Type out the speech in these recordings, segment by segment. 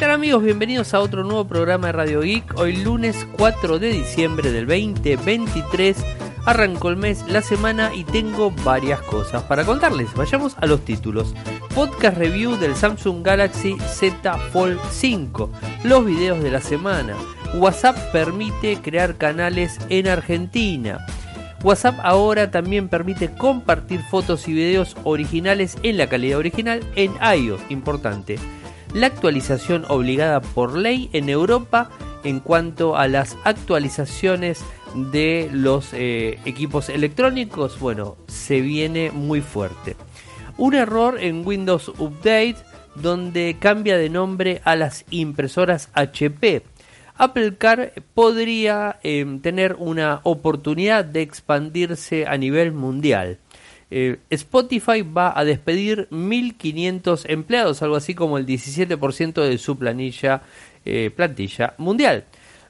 tal amigos? Bienvenidos a otro nuevo programa de Radio Geek. Hoy lunes 4 de diciembre del 2023. Arrancó el mes, la semana y tengo varias cosas para contarles. Vayamos a los títulos. Podcast review del Samsung Galaxy Z Fold 5. Los videos de la semana. WhatsApp permite crear canales en Argentina. WhatsApp ahora también permite compartir fotos y videos originales en la calidad original en iOS, importante. La actualización obligada por ley en Europa en cuanto a las actualizaciones de los eh, equipos electrónicos, bueno, se viene muy fuerte. Un error en Windows Update donde cambia de nombre a las impresoras HP. Apple Car podría em, tener una oportunidad de expandirse a nivel mundial. Eh, Spotify va a despedir 1.500 empleados, algo así como el 17% de su planilla, eh, plantilla mundial.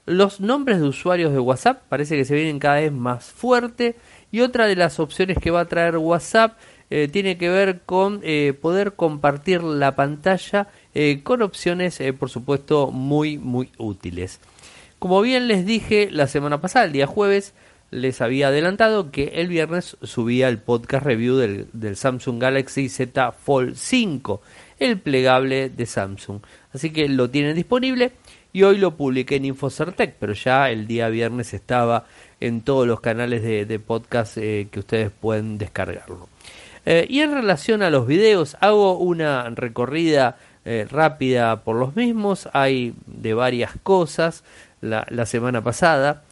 Los nombres de usuarios de WhatsApp parece que se vienen cada vez más fuerte y otra de las opciones que va a traer WhatsApp eh, tiene que ver con poder compartir la pantalla con opciones, por supuesto, muy, muy útiles. Como bien les dije la semana pasada, el día jueves, les había adelantado que el viernes subía el podcast review del, Samsung Galaxy Z Fold 5, el plegable de Samsung. Así que lo tienen disponible y hoy lo publiqué en Infocertec, pero ya el día viernes estaba en todos los canales de, podcast eh, que ustedes pueden descargarlo. Eh, y en relación a los videos, hago una recorrida eh, rápida por los mismos. Hay de varias cosas la, la semana pasada.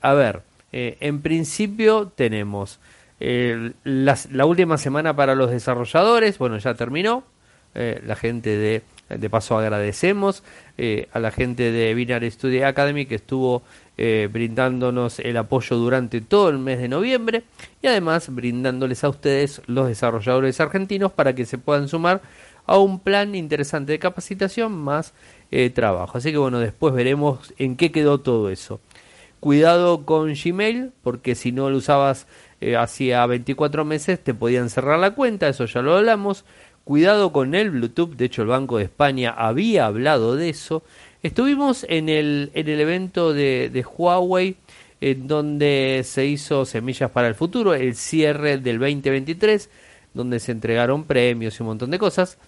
a ver, eh, en principio tenemos eh, la última semana para los desarrolladores, bueno, ya terminó. Eh, la gente de, de paso agradecemos a la gente de Binary Studio Academy que estuvo brindándonos el apoyo durante todo el mes de noviembre y además brindándoles a ustedes los desarrolladores argentinos para que se puedan sumar a un plan interesante de capacitación más trabajo. Así que bueno, después veremos en qué quedó todo eso. Cuidado con Gmail, porque si no lo usabas eh, hacía 24 meses te podían cerrar la cuenta, eso ya lo hablamos. Cuidado con el Bluetooth, de hecho el Banco de España había hablado de eso. Estuvimos en el, en el evento de, de Huawei, en donde se hizo Semillas para el Futuro, el cierre del 2023, donde se entregaron premios y un montón de cosas.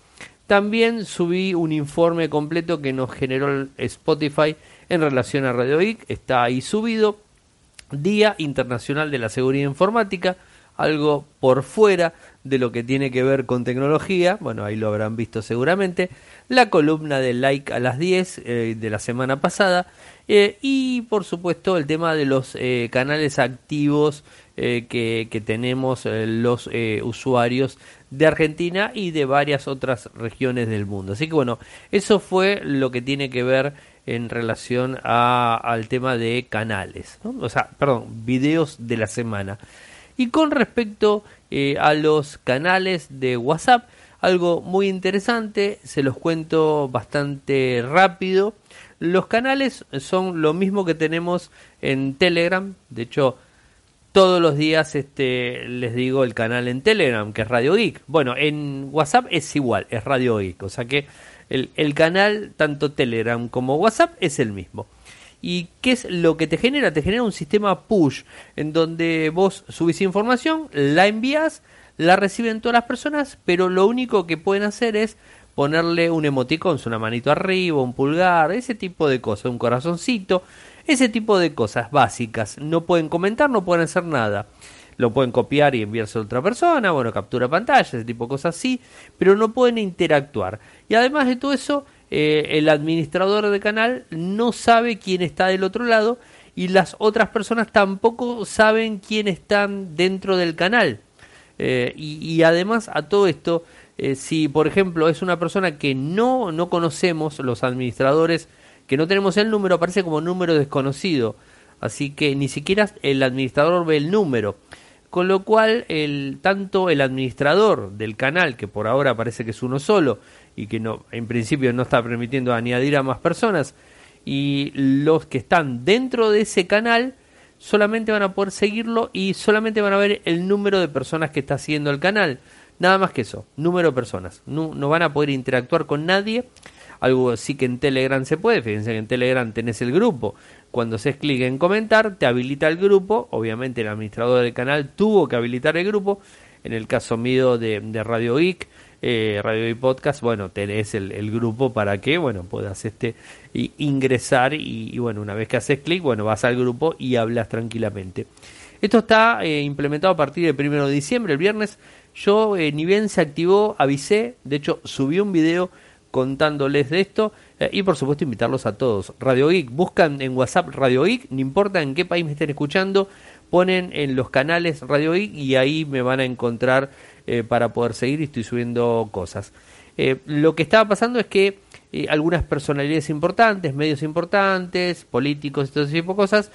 También subí un informe completo que nos generó Spotify en relación a Radio Geek, está ahí subido. Día Internacional de la Seguridad Informática, algo por fuera de lo que tiene que ver con tecnología, bueno, ahí lo habrán visto seguramente, la columna de like a las 10 eh, de la semana pasada eh, y por supuesto el tema de los eh, canales activos que, que, tenemos los usuarios de Argentina y de varias otras regiones del mundo. Así que bueno, eso fue lo que tiene que ver en relación a, al tema de canales, o sea, perdón, videos de la semana. Y con respecto eh, a los canales de WhatsApp, algo muy interesante, se los cuento bastante rápido. Los canales son lo mismo que tenemos en Telegram, de hecho, todos los días este, les digo el canal en Telegram, que es Radio Geek. Bueno, en WhatsApp es igual, es Radio Geek, o sea que el, canal, tanto Telegram como WhatsApp, es el mismo. ¿Y qué es lo que te genera? Te genera un sistema push, en donde vos subís información, la envías, la reciben todas las personas, pero lo único que pueden hacer es ponerle un emoticón, una manito arriba, un pulgar, ese tipo de cosas, un corazoncito, ese tipo de cosas básicas. No pueden comentar, no pueden hacer nada lo pueden copiar y enviarse a otra persona, bueno, captura pantalla, ese tipo de cosas así, pero no pueden interactuar. Y además de todo eso, eh, el administrador de canal no sabe quién está del otro lado y las otras personas tampoco saben quién están dentro del canal. Eh, y, además a todo esto, eh, si por ejemplo es una persona que no, no conocemos, los administradores, que no tenemos el número, aparece como número desconocido. Así que ni siquiera el administrador ve el número con lo cual el, tanto el administrador del canal, que por ahora parece que es uno solo y que no, en principio no está permitiendo añadir a más personas, y los que están dentro de ese canal solamente van a poder seguirlo y solamente van a ver el número de personas que está siguiendo el canal. Nada más que eso, número de personas. No van a poder interactuar con nadie algo así que en Telegram se puede, fíjense que en Telegram tenés el grupo, cuando haces clic en comentar te habilita el grupo, obviamente el administrador del canal tuvo que habilitar el grupo, en el caso mío de, Radio Geek, eh, Radio Geek Podcast, bueno, tenés el, grupo para que, bueno, puedas este, ingresar y, bueno, una vez que haces clic, bueno, vas al grupo y hablas tranquilamente. Esto está eh, implementado a partir del 1 de diciembre, el viernes. Yo, eh, ni bien se activó, avisé, de hecho, subí un video contándoles de esto eh, y por supuesto invitarlos a todos. Radio Geek, buscan en WhatsApp Radio Geek, no importa en qué país me estén escuchando, ponen en los canales Radio Geek y ahí me van a encontrar eh, para poder seguir y estoy subiendo cosas. Eh, lo que estaba pasando es que algunas personalidades importantes, medios importantes, políticos y todo ese tipo de cosas,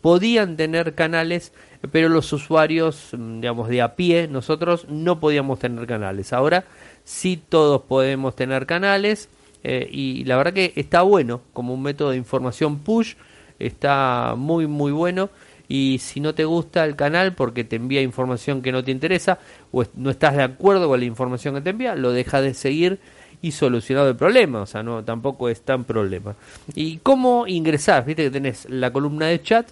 podían tener canales, pero los usuarios, mm, digamos, de a pie, nosotros no podíamos tener canales. Ahora sí todos podemos tener canales y la verdad que está bueno como un método de información push, está muy muy bueno y si no te gusta el canal porque te envía información que no te interesa o no estás de acuerdo con la información que te envía, lo dejas de seguir y solucionado el problema, o sea, no tampoco es tan problema. ¿Y cómo ingresar? Viste que tenés la columna de chat,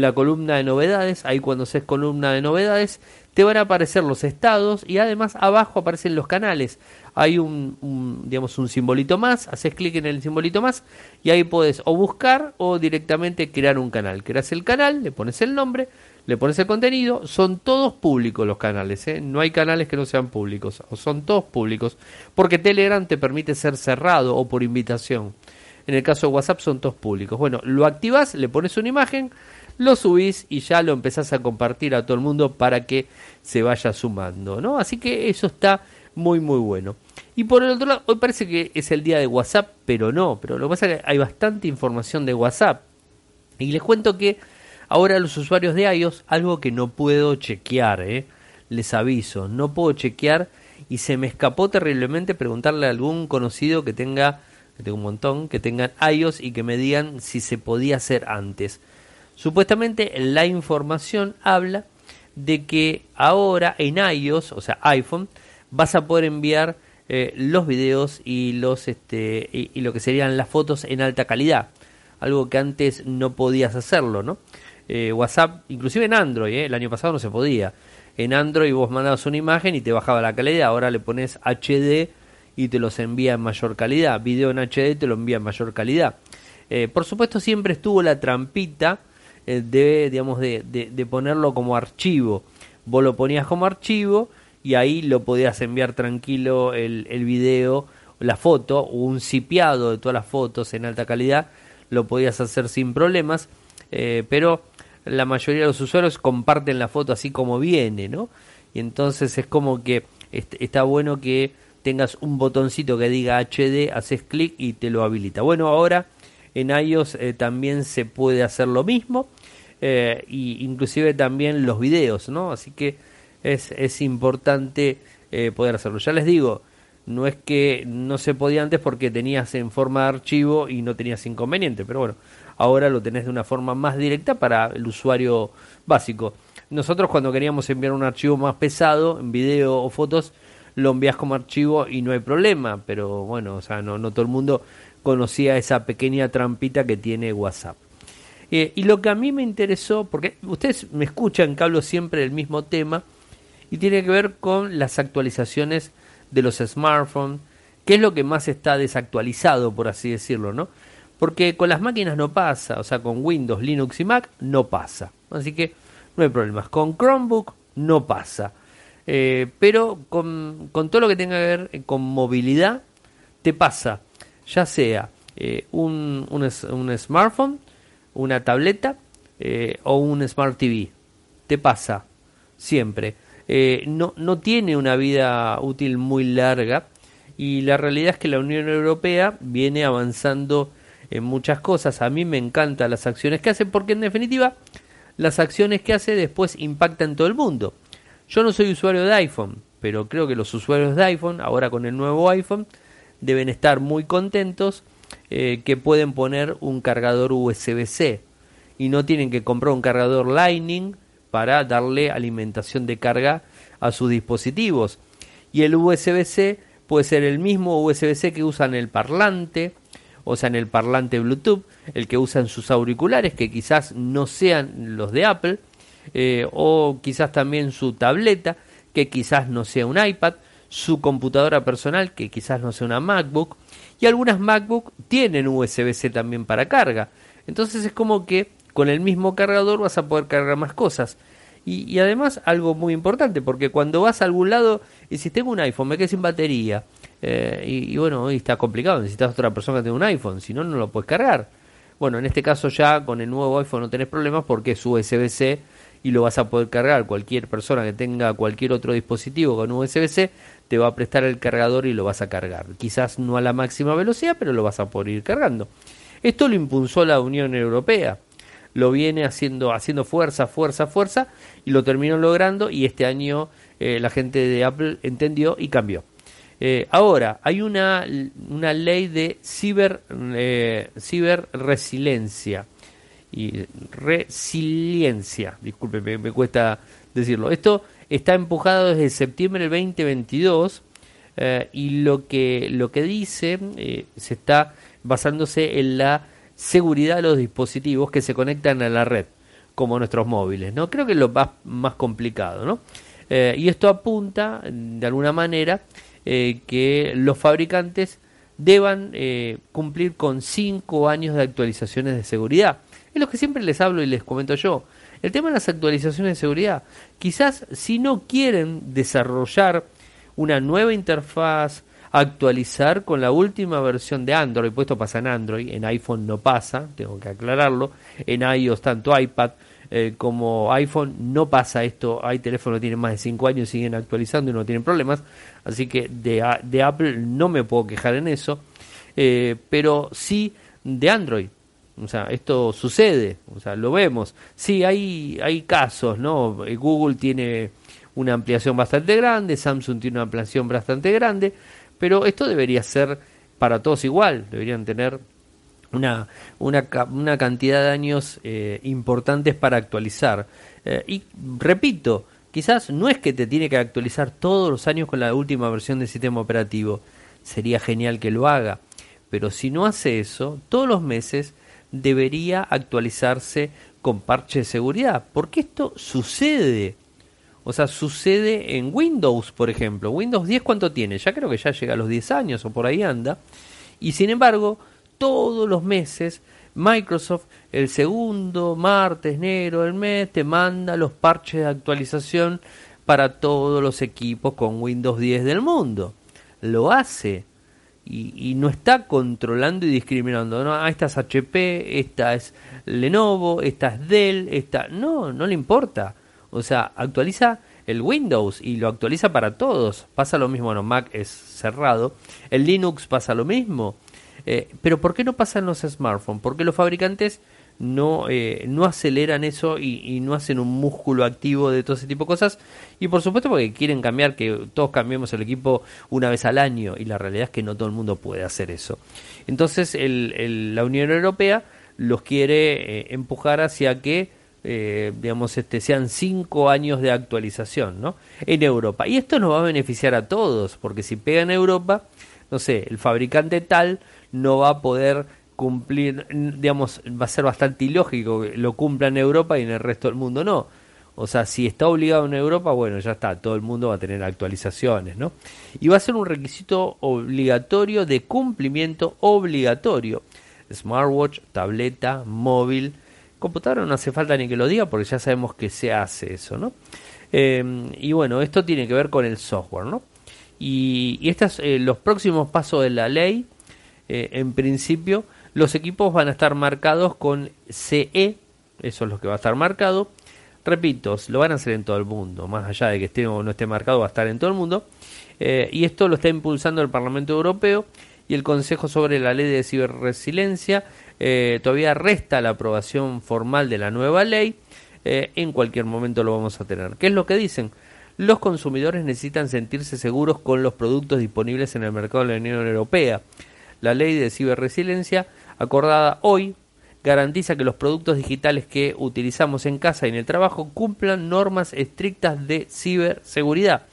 la columna de novedades, ahí cuando haces columna de novedades, te van a aparecer los estados y además abajo aparecen los canales hay un, digamos, un simbolito más, haces clic en el simbolito más y ahí puedes o buscar o directamente crear un canal. Creas el canal, le pones el nombre, le pones el contenido, son todos públicos los canales, ¿eh? no hay canales que no sean públicos, o son todos públicos, porque Telegram te permite ser cerrado o por invitación. En el caso de WhatsApp son todos públicos. Bueno, lo activas, le pones una imagen, lo subís y ya lo empezás a compartir a todo el mundo para que se vaya sumando, ¿no? Así que eso está muy muy bueno. Y por el otro lado, hoy parece que es el día de WhatsApp, pero no, pero lo que pasa es que hay bastante información de WhatsApp. Y les cuento que ahora los usuarios de iOS, algo que no puedo chequear, ¿eh? les aviso, no puedo chequear y se me escapó terriblemente preguntarle a algún conocido que tenga, que tengo un montón, que tengan iOS y que me digan si se podía hacer antes. Supuestamente la información habla de que ahora en iOS, o sea iPhone, vas a poder enviar eh, los videos y los este y, lo que serían las fotos en alta calidad algo que antes no podías hacerlo no eh, WhatsApp inclusive en Android eh, el año pasado no se podía. En Android vos mandabas una imagen y te bajaba la calidad ahora le pones HD y te los envía en mayor calidad. Video en HD te lo envía en mayor calidad. Por supuesto siempre estuvo la trampita de digamos de, de ponerlo como archivo vos lo ponías como archivo y ahí lo podías enviar tranquilo el, el video, la foto, un cipiado de todas las fotos en alta calidad, lo podías hacer sin problemas, eh, pero la mayoría de los usuarios comparten la foto así como viene, ¿no? Y entonces es como que está bueno que tengas un botoncito que diga HD, haces clic y te lo habilita. Bueno, ahora en iOS eh, también se puede hacer lo mismo, eh, y inclusive también los videos, ¿no? Así que es, es importante eh, poder hacerlo. Ya les digo, no es que no se podía antes porque tenías en forma de archivo y no tenías inconveniente, pero bueno, ahora lo tenés de una forma más directa para el usuario básico. Nosotros cuando queríamos enviar un archivo más pesado, en video o fotos, lo envías como archivo y no hay problema, pero bueno, o sea, no, no todo el mundo conocía esa pequeña trampita que tiene WhatsApp. Eh, y lo que a mí me interesó, porque ustedes me escuchan que hablo siempre del mismo tema, y tiene que ver con las actualizaciones de los smartphones, que es lo que más está desactualizado, por así decirlo, ¿no? Porque con las máquinas no pasa, o sea, con Windows, Linux y Mac no pasa. Así que no hay problemas. Con Chromebook no pasa. Eh, pero con, todo lo que tenga que ver con movilidad, te pasa, ya sea eh, un, un, smartphone, una tableta eh, o un Smart TV. Te pasa siempre. Eh, no, no tiene una vida útil muy larga y la realidad es que la Unión Europea viene avanzando en muchas cosas. A mí me encantan las acciones que hace porque en definitiva las acciones que hace después impactan todo el mundo. Yo no soy usuario de iPhone, pero creo que los usuarios de iPhone, ahora con el nuevo iPhone, deben estar muy contentos eh, que pueden poner un cargador USB-C y no tienen que comprar un cargador Lightning para darle alimentación de carga a sus dispositivos. Y el USB-C puede ser el mismo USB-C que usan el parlante, o sea, en el parlante Bluetooth, el que usan sus auriculares, que quizás no sean los de Apple, eh, o quizás también su tableta, que quizás no sea un iPad, su computadora personal, que quizás no sea una MacBook, y algunas MacBook tienen USB-C también para carga. Entonces es como que con el mismo cargador vas a poder cargar más cosas. Y, además algo muy importante, porque cuando vas a algún lado y si tengo un iPhone, me quedé sin batería, eh, y, bueno, hoy está complicado, necesitas otra persona que tenga un iPhone, si no, no lo puedes cargar. Bueno, en este caso ya con el nuevo iPhone no tenés problemas porque es USB-C y lo vas a poder cargar. Cualquier persona que tenga cualquier otro dispositivo con USB-C te va a prestar el cargador y lo vas a cargar. Quizás no a la máxima velocidad, pero lo vas a poder ir cargando. Esto lo impulsó la Unión Europea. Lo viene haciendo, haciendo fuerza, fuerza, fuerza y lo terminó logrando y este año eh, la gente de Apple entendió y cambió. Eh, ahora, hay una, una ley de ciber, eh, ciberresiliencia y resiliencia, disculpe, me, cuesta decirlo. Esto está empujado desde septiembre del 2022 eh, y lo que, lo que dice eh, se está basándose en la seguridad de los dispositivos que se conectan a la red, como nuestros móviles. ¿no? Creo que es lo más, más complicado. ¿no? Eh, y esto apunta, de alguna manera, que los fabricantes deban cumplir con cinco años de actualizaciones de seguridad. Es lo que siempre les hablo y les comento yo. El tema de las actualizaciones de seguridad. Quizás si no quieren desarrollar una nueva interfaz, actualizar con la última versión de Android, pues esto pasa en Android, en iPhone no pasa, tengo que aclararlo, en iOS tanto iPad eh, como iPhone no pasa esto, hay teléfonos que tienen más de 5 años y siguen actualizando y no tienen problemas, así que de, Apple no me puedo quejar en eso, eh, pero sí de Android, o sea, esto sucede, o sea, lo vemos. Sí, hay, hay casos, ¿no? Eh, Google tiene una ampliación bastante grande, Samsung tiene una ampliación bastante grande, pero esto debería ser para todos igual, deberían tener una, una, una cantidad de años eh, importantes para actualizar. Eh, y repito, quizás no es que te tiene que actualizar todos los años con la última versión del sistema operativo, sería genial que lo haga, pero si no hace eso, todos los meses debería actualizarse con parche de seguridad, porque esto sucede. O sea, sucede en Windows, por ejemplo. Windows 10 cuánto tiene? Ya creo que ya llega a los 10 años o por ahí anda. Y sin embargo, todos los meses Microsoft el segundo martes negro del mes te manda los parches de actualización para todos los equipos con Windows 10 del mundo. Lo hace y, no está controlando y discriminando. ¿no? Ah, esta es HP, esta es Lenovo, esta es Dell, esta. No, no le importa. O sea, actualiza el Windows y lo actualiza para todos. Pasa lo mismo, bueno, Mac es cerrado. El Linux pasa lo mismo. Eh, pero ¿por qué no pasa en los smartphones? Porque los fabricantes no, eh, no aceleran eso y, no hacen un músculo activo de todo ese tipo de cosas. Y por supuesto porque quieren cambiar, que todos cambiemos el equipo una vez al año y la realidad es que no todo el mundo puede hacer eso. Entonces el, la Unión Europea los quiere eh, empujar hacia que eh, digamos este sean cinco años de actualización ¿no? en Europa y esto nos va a beneficiar a todos porque si pega en Europa no sé el fabricante tal no va a poder cumplir, digamos, va a ser bastante ilógico que lo cumpla en Europa y en el resto del mundo no. O sea, si está obligado en Europa, bueno, ya está, todo el mundo va a tener actualizaciones, ¿no? Y va a ser un requisito obligatorio de cumplimiento obligatorio. Smartwatch, tableta, móvil, computadora no hace falta ni que lo diga porque ya sabemos que se hace eso, ¿no? Em, y bueno, esto tiene que ver con el software, ¿no? Y, y estos, eh, los próximos pasos de la ley, eh, en principio, los equipos van a estar marcados con CE, eso es lo que va a estar marcado. Repito, lo van a hacer en todo el mundo, más allá de que esté o no esté marcado, va a estar en todo el mundo. Eh, y esto lo está impulsando el Parlamento Europeo y el Consejo sobre la Ley de Ciberresiliencia. Eh, todavía resta la aprobación formal de la nueva ley. Eh, en cualquier momento lo vamos a tener. ¿Qué es lo que dicen? Los consumidores necesitan sentirse seguros con los productos disponibles en el mercado de la Unión Europea. La ley de ciberresiliencia acordada hoy garantiza que los productos digitales que utilizamos en casa y en el trabajo cumplan normas estrictas de ciberseguridad.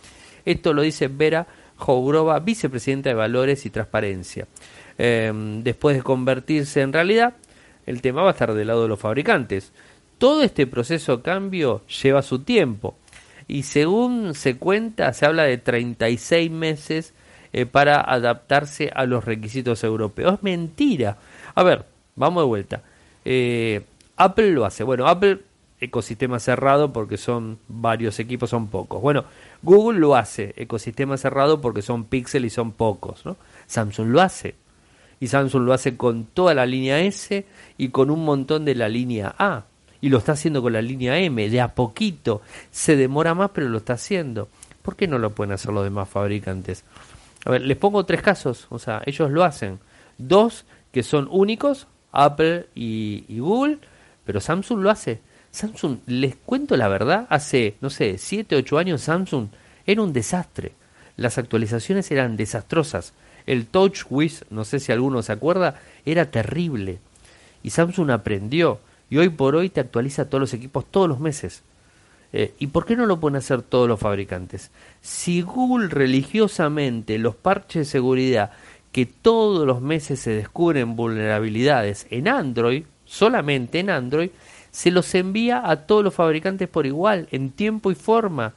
Esto lo dice Vera Jougrova, vicepresidenta de Valores y Transparencia. Eh, después de convertirse en realidad, el tema va a estar del lado de los fabricantes. Todo este proceso de cambio lleva su tiempo y según se cuenta, se habla de 36 meses eh, para adaptarse a los requisitos europeos. Es mentira. A ver, vamos de vuelta. Eh, Apple lo hace. Bueno, Apple, ecosistema cerrado porque son varios equipos, son pocos. Bueno, Google lo hace, ecosistema cerrado porque son píxeles y son pocos. ¿no? Samsung lo hace. Y Samsung lo hace con toda la línea S y con un montón de la línea A. Y lo está haciendo con la línea M, de a poquito. Se demora más, pero lo está haciendo. ¿Por qué no lo pueden hacer los demás fabricantes? A ver, les pongo tres casos. O sea, ellos lo hacen. Dos que son únicos, Apple y, Google, pero Samsung lo hace. Samsung, les cuento la verdad, hace, no sé, 7, 8 años Samsung era un desastre. Las actualizaciones eran desastrosas. El Touch Wiz, no sé si alguno se acuerda, era terrible. Y Samsung aprendió. Y hoy por hoy te actualiza todos los equipos todos los meses. Eh, ¿Y por qué no lo pueden hacer todos los fabricantes? Si Google religiosamente los parches de seguridad que todos los meses se descubren vulnerabilidades en Android, solamente en Android, se los envía a todos los fabricantes por igual, en tiempo y forma.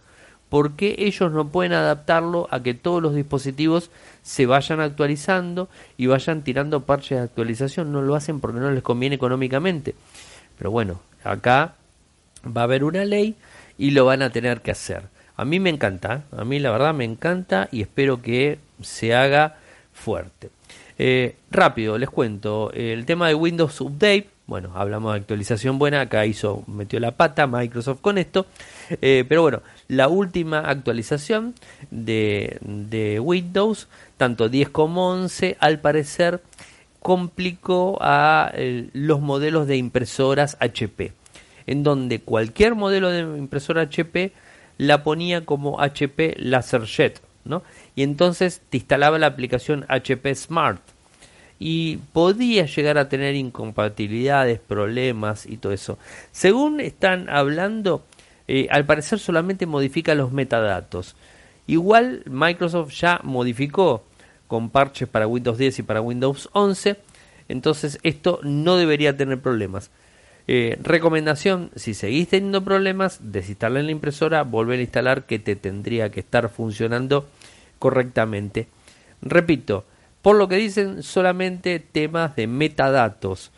¿Por qué ellos no pueden adaptarlo a que todos los dispositivos se vayan actualizando y vayan tirando parches de actualización? No lo hacen porque no les conviene económicamente. Pero bueno, acá va a haber una ley y lo van a tener que hacer. A mí me encanta, ¿eh? a mí la verdad me encanta y espero que se haga fuerte. Eh, rápido, les cuento, el tema de Windows Update, bueno, hablamos de actualización buena, acá hizo, metió la pata Microsoft con esto, eh, pero bueno, la última actualización de, de Windows, tanto 10 como 11, al parecer complicó a eh, los modelos de impresoras HP, en donde cualquier modelo de impresora HP la ponía como HP LaserJet, y entonces te instalaba la aplicación HP Smart y podía llegar a tener incompatibilidades, problemas y todo eso. Según están hablando, eh, al parecer solamente modifica los metadatos. Igual Microsoft ya modificó con parches para Windows 10 y para Windows 11, entonces esto no debería tener problemas. Eh, recomendación, si seguís teniendo problemas, desinstalar la impresora, volver a instalar que te tendría que estar funcionando correctamente. Repito, por lo que dicen solamente temas de metadatos,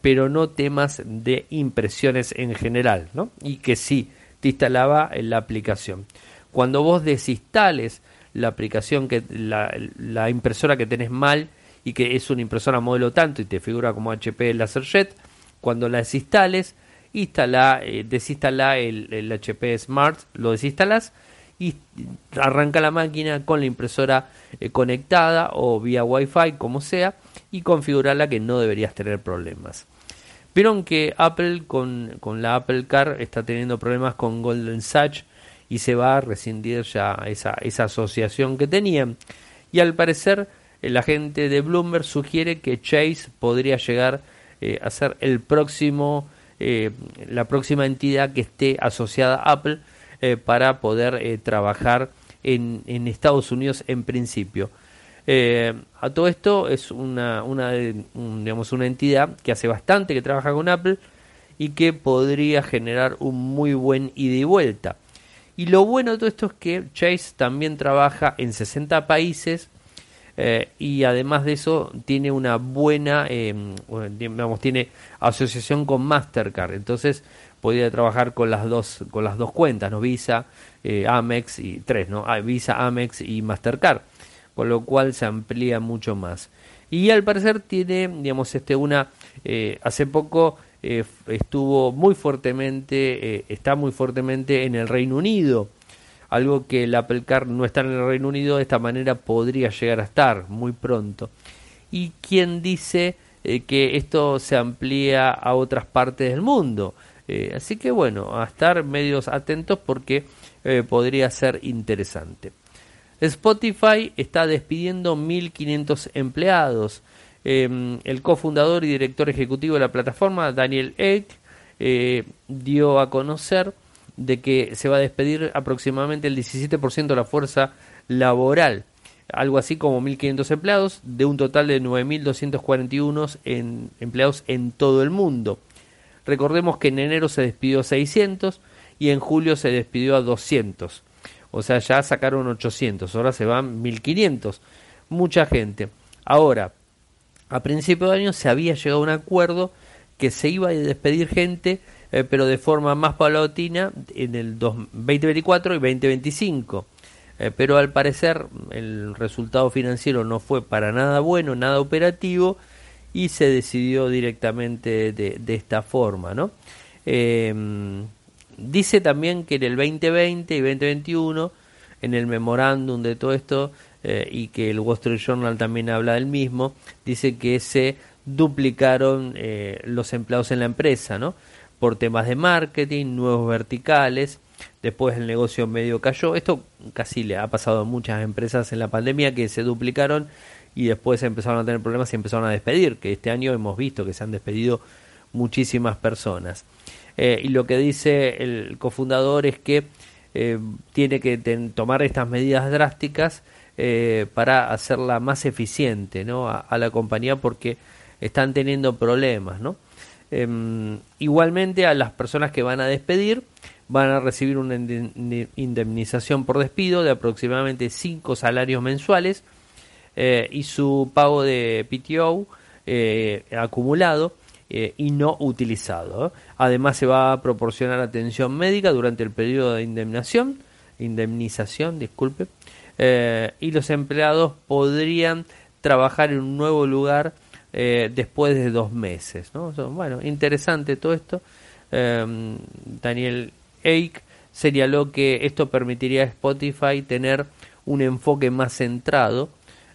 pero no temas de impresiones en general, ¿no? Y que sí te instalaba en la aplicación. Cuando vos desinstales la aplicación que la, impresora que tenés mal y que es una impresora modelo tanto y te figura como HP LaserJet, cuando la desinstales, instala, eh, desinstala el, HP Smart, lo desinstalas y arranca la máquina con la impresora eh, conectada o vía Wi-Fi, como sea, y configurarla que no deberías tener problemas. Vieron que Apple con, con, la Apple Car está teniendo problemas con Golden Sachs y se va a rescindir ya esa, esa asociación que tenían. Y al parecer, el agente de Bloomberg sugiere que Chase podría llegar eh, a ser el próximo, eh, la próxima entidad que esté asociada a Apple eh, para poder eh, trabajar en, en, Estados Unidos en principio. A todo esto es una, una, digamos, una entidad que hace bastante que trabaja con Apple y que podría generar un muy buen ida y vuelta. Y lo bueno de todo esto es que Chase también trabaja en 60 países y además de eso tiene una buena, digamos, tiene asociación con Mastercard. Entonces podía trabajar con las dos con las dos cuentas, ¿no? Visa, eh, Amex y tres, ¿no? Ah, Visa, Amex y Mastercard, con lo cual se amplía mucho más. Y al parecer tiene, digamos, este una eh, hace poco eh, estuvo muy fuertemente, está muy fuertemente en el Reino Unido. Algo que el Apple Car no está en el Reino Unido, de esta manera podría llegar a estar muy pronto. Y quien dice que esto se amplía a otras partes del mundo. Eh, así que bueno, a estar medios atentos porque eh, podría ser interesante. Spotify está despidiendo 1.500 empleados. Em, el cofundador y director ejecutivo de la plataforma, Daniel eh, dio a conocer de que se va a despedir aproximadamente el 17% de la fuerza laboral. algo así como 1.500 empleados, de un total de 9.241 en, empleados en todo el mundo. Recordemos que en enero se despidió 600 y en julio se despidió a 200. O sea, ya sacaron 800, ahora se van 1500. Mucha gente. Ahora, a principio de año se había llegado a un acuerdo que se iba a despedir gente, eh, pero de forma más paulatina en el 2024 y 2025. Eh, pero al parecer el resultado financiero no fue para nada bueno, nada operativo y se decidió directamente de, esta forma, ¿no? Em, dice también que en el 2020 y 2021, en el memorándum de todo esto, eh, y que el Wall Street Journal también habla del mismo, dice que se duplicaron eh, los empleados en la empresa, ¿no? Por temas de marketing, nuevos verticales, después el negocio medio cayó. Esto casi le ha pasado a muchas empresas en la pandemia que se duplicaron y después empezaron a tener problemas y empezaron a despedir, que este año hemos visto que se han despedido muchísimas personas. Eh, y lo que dice el cofundador es que eh, tiene que tomar estas medidas drásticas eh, para hacerla más eficiente ¿no? a, la compañía porque están teniendo problemas. ¿no? Em, igualmente a las personas que van a despedir van a recibir una indemnización por despido de aproximadamente 5 salarios mensuales eh, y su pago de PTO eh, acumulado eh, y no utilizado. Además se va a proporcionar atención médica durante el periodo de indemnización, indemnización, disculpe, y los empleados podrían trabajar en un nuevo lugar después de dos meses. bueno, interesante todo esto. Daniel Eich señaló que esto permitiría a Spotify tener un enfoque más centrado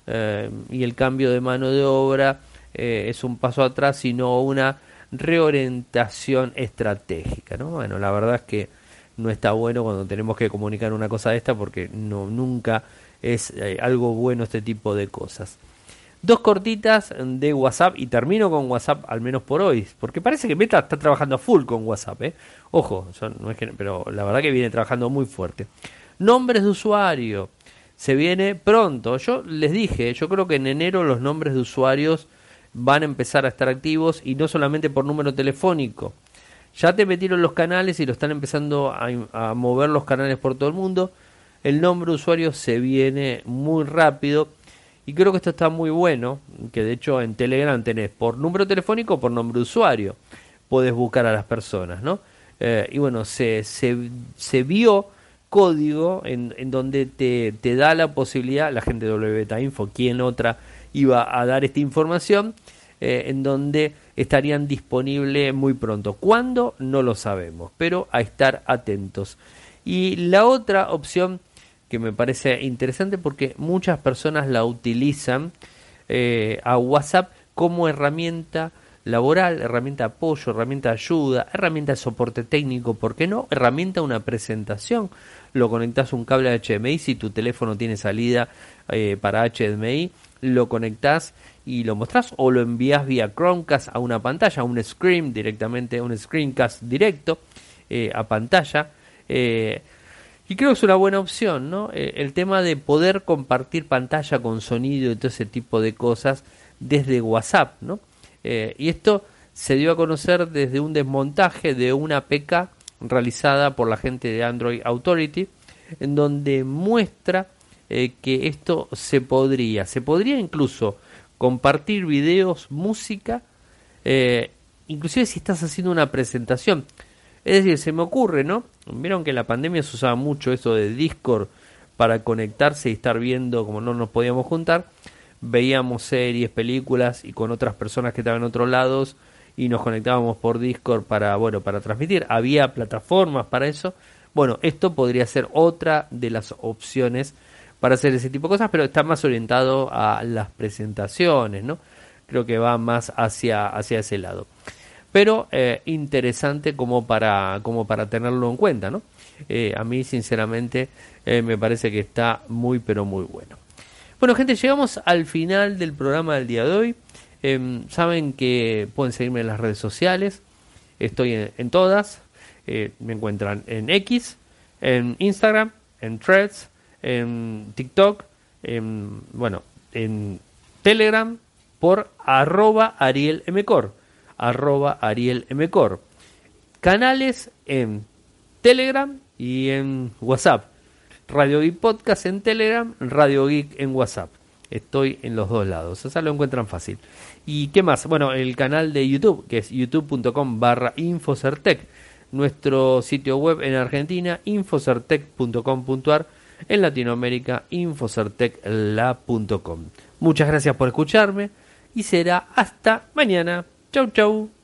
eh, y el cambio de mano de obra eh, es un paso atrás, sino una reorientación estratégica. ¿no? Bueno, la verdad es que no está bueno cuando tenemos que comunicar una cosa de esta porque no nunca es eh, algo bueno este tipo de cosas. Dos cortitas de WhatsApp y termino con WhatsApp al menos por hoy, porque parece que Meta está trabajando a full con WhatsApp, ¿eh? Ojo, no es que, pero la verdad que viene trabajando muy fuerte. Nombres de usuario se viene pronto. Yo les dije, yo creo que en enero los nombres de usuarios van a empezar a estar activos y no solamente por número telefónico. Ya te metieron los canales y lo están empezando a, mover los canales por todo el mundo. El nombre de usuario se viene muy rápido y creo que esto está muy bueno, que de hecho en Telegram tenés por número telefónico o por nombre de usuario. Puedes buscar a las personas, ¿no? Eh, y bueno, se, se, se vio código en, en donde te, te, da la posibilidad, la gente de WBeta Info, quien otra iba a dar esta información, eh, en donde estarían disponibles muy pronto. ¿Cuándo? No lo sabemos, pero a estar atentos. Y la otra opción que me parece interesante porque muchas personas la utilizan eh, a WhatsApp como herramienta laboral, herramienta apoyo, herramienta ayuda, herramienta de soporte técnico, ¿por qué no? Herramienta una presentación. Lo conectas un cable HDMI, si tu teléfono tiene salida eh, para HDMI, lo conectas y lo mostrás o lo envías vía Chromecast a una pantalla, a un screen directamente, un screencast directo eh, a pantalla. Y creo que es una buena opción, ¿no? el tema de poder compartir pantalla con sonido y todo ese tipo de cosas desde WhatsApp, ¿no? Eh, y esto se dio a conocer desde un desmontaje de una APK realizada por la gente de Android Authority, en donde muestra eh, que esto se podría, se podría incluso compartir videos, música, eh, inclusive si estás haciendo una presentación. Es decir, se me ocurre, ¿no? Vieron que en la pandemia se usaba mucho eso de Discord para conectarse y estar viendo como no nos podíamos juntar veíamos series, películas y con otras personas que estaban en otros lados y nos conectábamos por Discord para, bueno, para transmitir. Había plataformas para eso. Bueno, esto podría ser otra de las opciones para hacer ese tipo de cosas, pero está más orientado a las presentaciones, ¿no? Creo que va más hacia, hacia ese lado. Pero eh, interesante como para, como para tenerlo en cuenta, ¿no? Eh, a mí, sinceramente, eh, me parece que está muy, pero muy bueno. Bueno, gente, llegamos al final del programa del día de hoy. Em, saben que pueden seguirme en las redes sociales. Estoy en, todas. Me encuentran en X, en Instagram, en Threads, en TikTok en, bueno, en Telegram por arroba Ariel Mcor, arroba Ariel Mcor. Canales en Telegram y en WhatsApp. Radio Geek Podcast en Telegram, Radio Geek en WhatsApp. Estoy en los dos lados, o sea, lo encuentran fácil. ¿Y qué más? Bueno, el canal de YouTube, que es youtube.com barra Infocertec. Nuestro sitio web en Argentina, infocertec.com.ar. En Latinoamérica, infocertecla.com. Muchas gracias por escucharme y será hasta mañana. 周周。